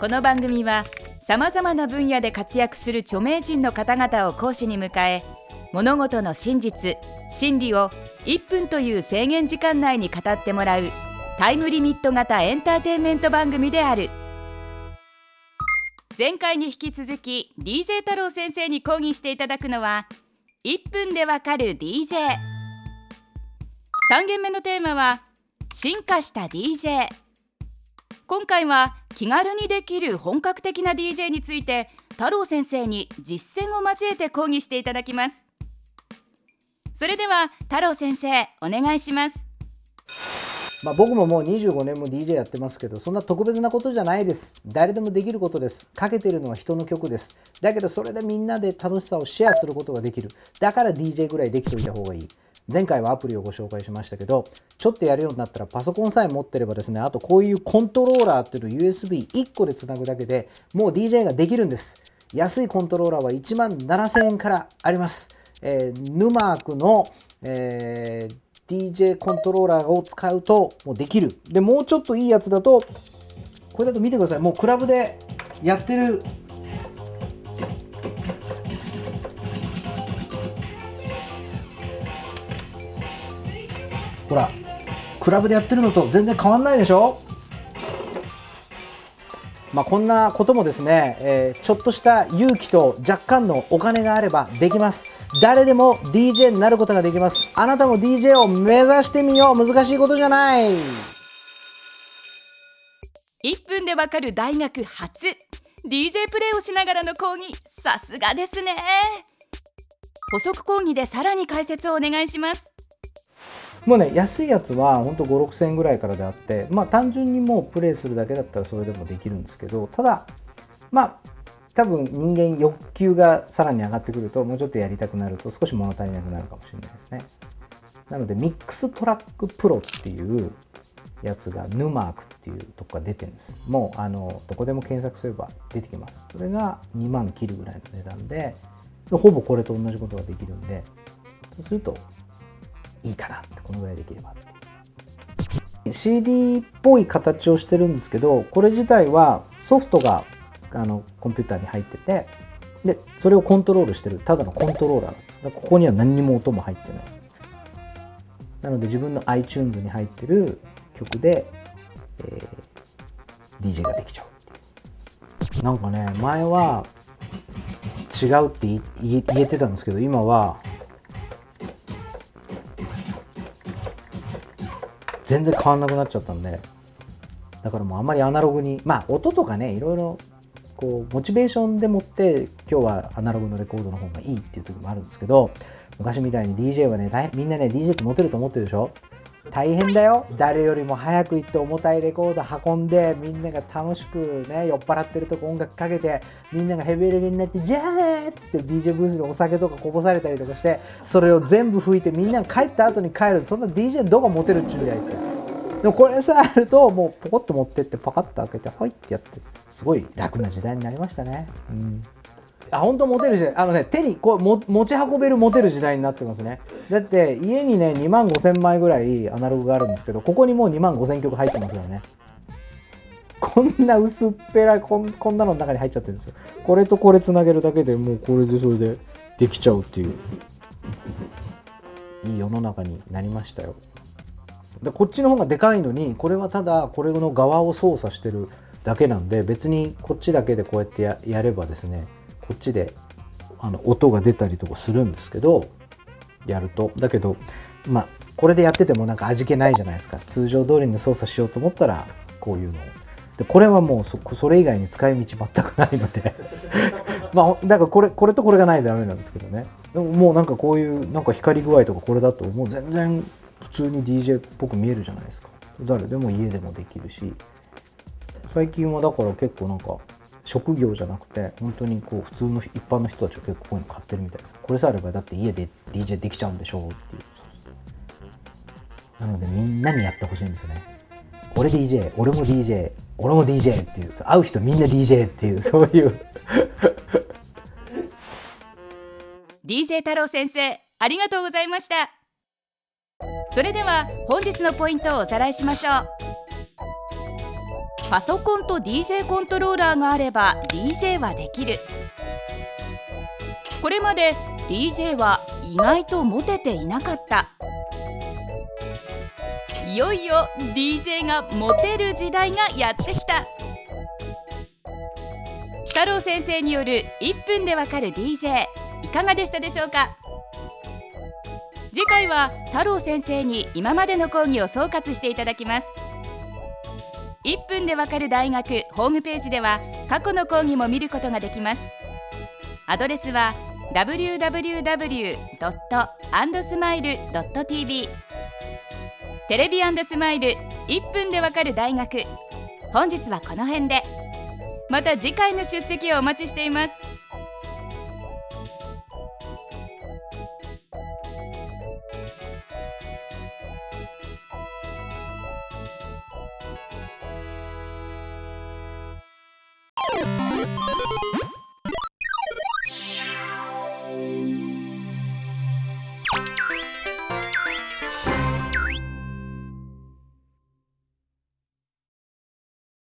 この番組はさまざまな分野で活躍する著名人の方々を講師に迎え物事の真実真理を1分という制限時間内に語ってもらうタイムリミット型エンターテインメント番組である。前回に引き続き DJ 太郎先生に講義していただくのは1分でわかる DJ3 限目のテーマは進化した DJ 今回は気軽にできる本格的な DJ について太郎先生に実践を交えて講義していただきます。それでは太郎先生お願いします。まあ、僕ももう25年も DJ やってますけどそんな特別なことじゃないです。誰でもできることです。かけてるのは人の曲です。だけどそれでみんなで楽しさをシェアすることができる。だから DJ ぐらいできておいた方がいい。前回はアプリをご紹介しましたけどちょっとやるようになったらパソコンさえ持ってればですねあとこういうコントローラーっていうのを USB1 個でつなぐだけでもう DJ ができるんです。安いコントローラーは1万7000円からあります、えー、ヌマークの、えー DJ コントローラーを使うともうできる。でもうちょっといいやつだとこれだと見てください。もうクラブでやってるほらクラブでやってるのと全然変わんないでしょ？まあ、こんなこともですね、えー、ちょっとした勇気と若干のお金があればできます。誰でも DJ になることができます。あなたも DJ を目指してみよう。難しいことじゃない。1分でわかる大学初 DJ プレイをしながらの講義さすがですね補足講義でさらに解説をお願いしますもうね安いやつはほんと5 6 0 0円ぐらいからであってまあ単純にもうプレイするだけだったらそれでもできるんですけどただまあ多分人間欲求がさらに上がってくるともうちょっとやりたくなると少し物足りなくなるかもしれないですね。なので Mixtrack Pro っていうやつが Numark っていうとこが出てるんです。もうあのどこでも検索すれば出てきます。それが2万切るぐらいの値段でほぼこれと同じことができるんでそうするといいかなってこのぐらいできれば CD っぽい形をしてるんですけどこれ自体はソフトがあのコンピューターに入っててでそれをコントロールしてるただのコントローラーなんです。ここには何にも音も入ってない。なので自分の iTunes に入ってる曲で、えー、DJ ができちゃうっていう。なんかね前は違うって言えてたんですけど今は全然変わんなくなっちゃったんで。だからもうあんまりアナログにまあ音とかねいろいろこうモチベーションでもって今日はアナログのレコードの方がいいっていう時もあるんですけど昔みたいに DJ はねみんなね DJ ってモテると思ってるでしょ？大変だよ。誰よりも早く行って重たいレコード運んでみんなが楽しくね酔っ払ってるとこ音楽かけてみんながヘビーレゲになって「じゃーっつって DJ ブースにお酒とかこぼされたりとかしてそれを全部拭いてみんなが帰った後に帰る。そんな DJ どこモテるっちゅうんだいって。でもこれさあるともうポコッと持ってってパカッと開けてはいってやって。すごい楽な時代になりましたね。うん。あ本当モテる時代。あのね手にこうも持ち運べるモテる時代になってますね。だって家にね2万5000枚ぐらいアナログがあるんですけどここにもう2万5000曲入ってますからね。こんな薄っぺらいこんこんなの中に入っちゃってるんですよ。これとこれつなげるだけでもうこれでそれでできちゃうっていう。いい世の中になりましたよ。でこっちの方がでかいのにこれはただこれの側を操作してるだけなんで別にこっちだけでこうやってやればですねこっちであの音が出たりとかするんですけどやると。だけどまあこれでやっててもなんか味気ないじゃないですか。通常通りに操作しようと思ったらこういうの。をでこれはもうそれ以外に使い道全くないので。まあだからこれこれとこれがないとダメなんですけどね。でももうなんかこういうなんか光具合とかこれだともう。全然普通に DJ っぽく見えるじゃないですか。誰でも家でもできるし。最近はだから結構なんか職業じゃなくて本当にこう普通の一般の人たちは結構こういうの買ってるみたいです。これさえあればだって家で DJ できちゃうんでしょうっていう。なのでみんなにやってほしいんですよね。俺 DJ 俺も DJ 俺も DJ っていう会う人みんな DJ っていうそういう。DJ 太郎先生ありがとうございました。それでは本日のポイントをおさらいしましょう。パソコンと DJ コントローラーがあれば DJ はできる。これまで DJ は意外とモテていなかった。いよいよ DJ がモテる時代がやってきた。太郎先生による1分でわかる DJ いかがでしたでしょうか？次回は太郎先生に今までの講義を総括していただきます。1分でわかる大学ホームページでは過去の講義も見ることができます。アドレスは www.andsmile.tv テレビスマイル1分でわかる大学。本日はこの辺で。また次回の出席をお待ちしています。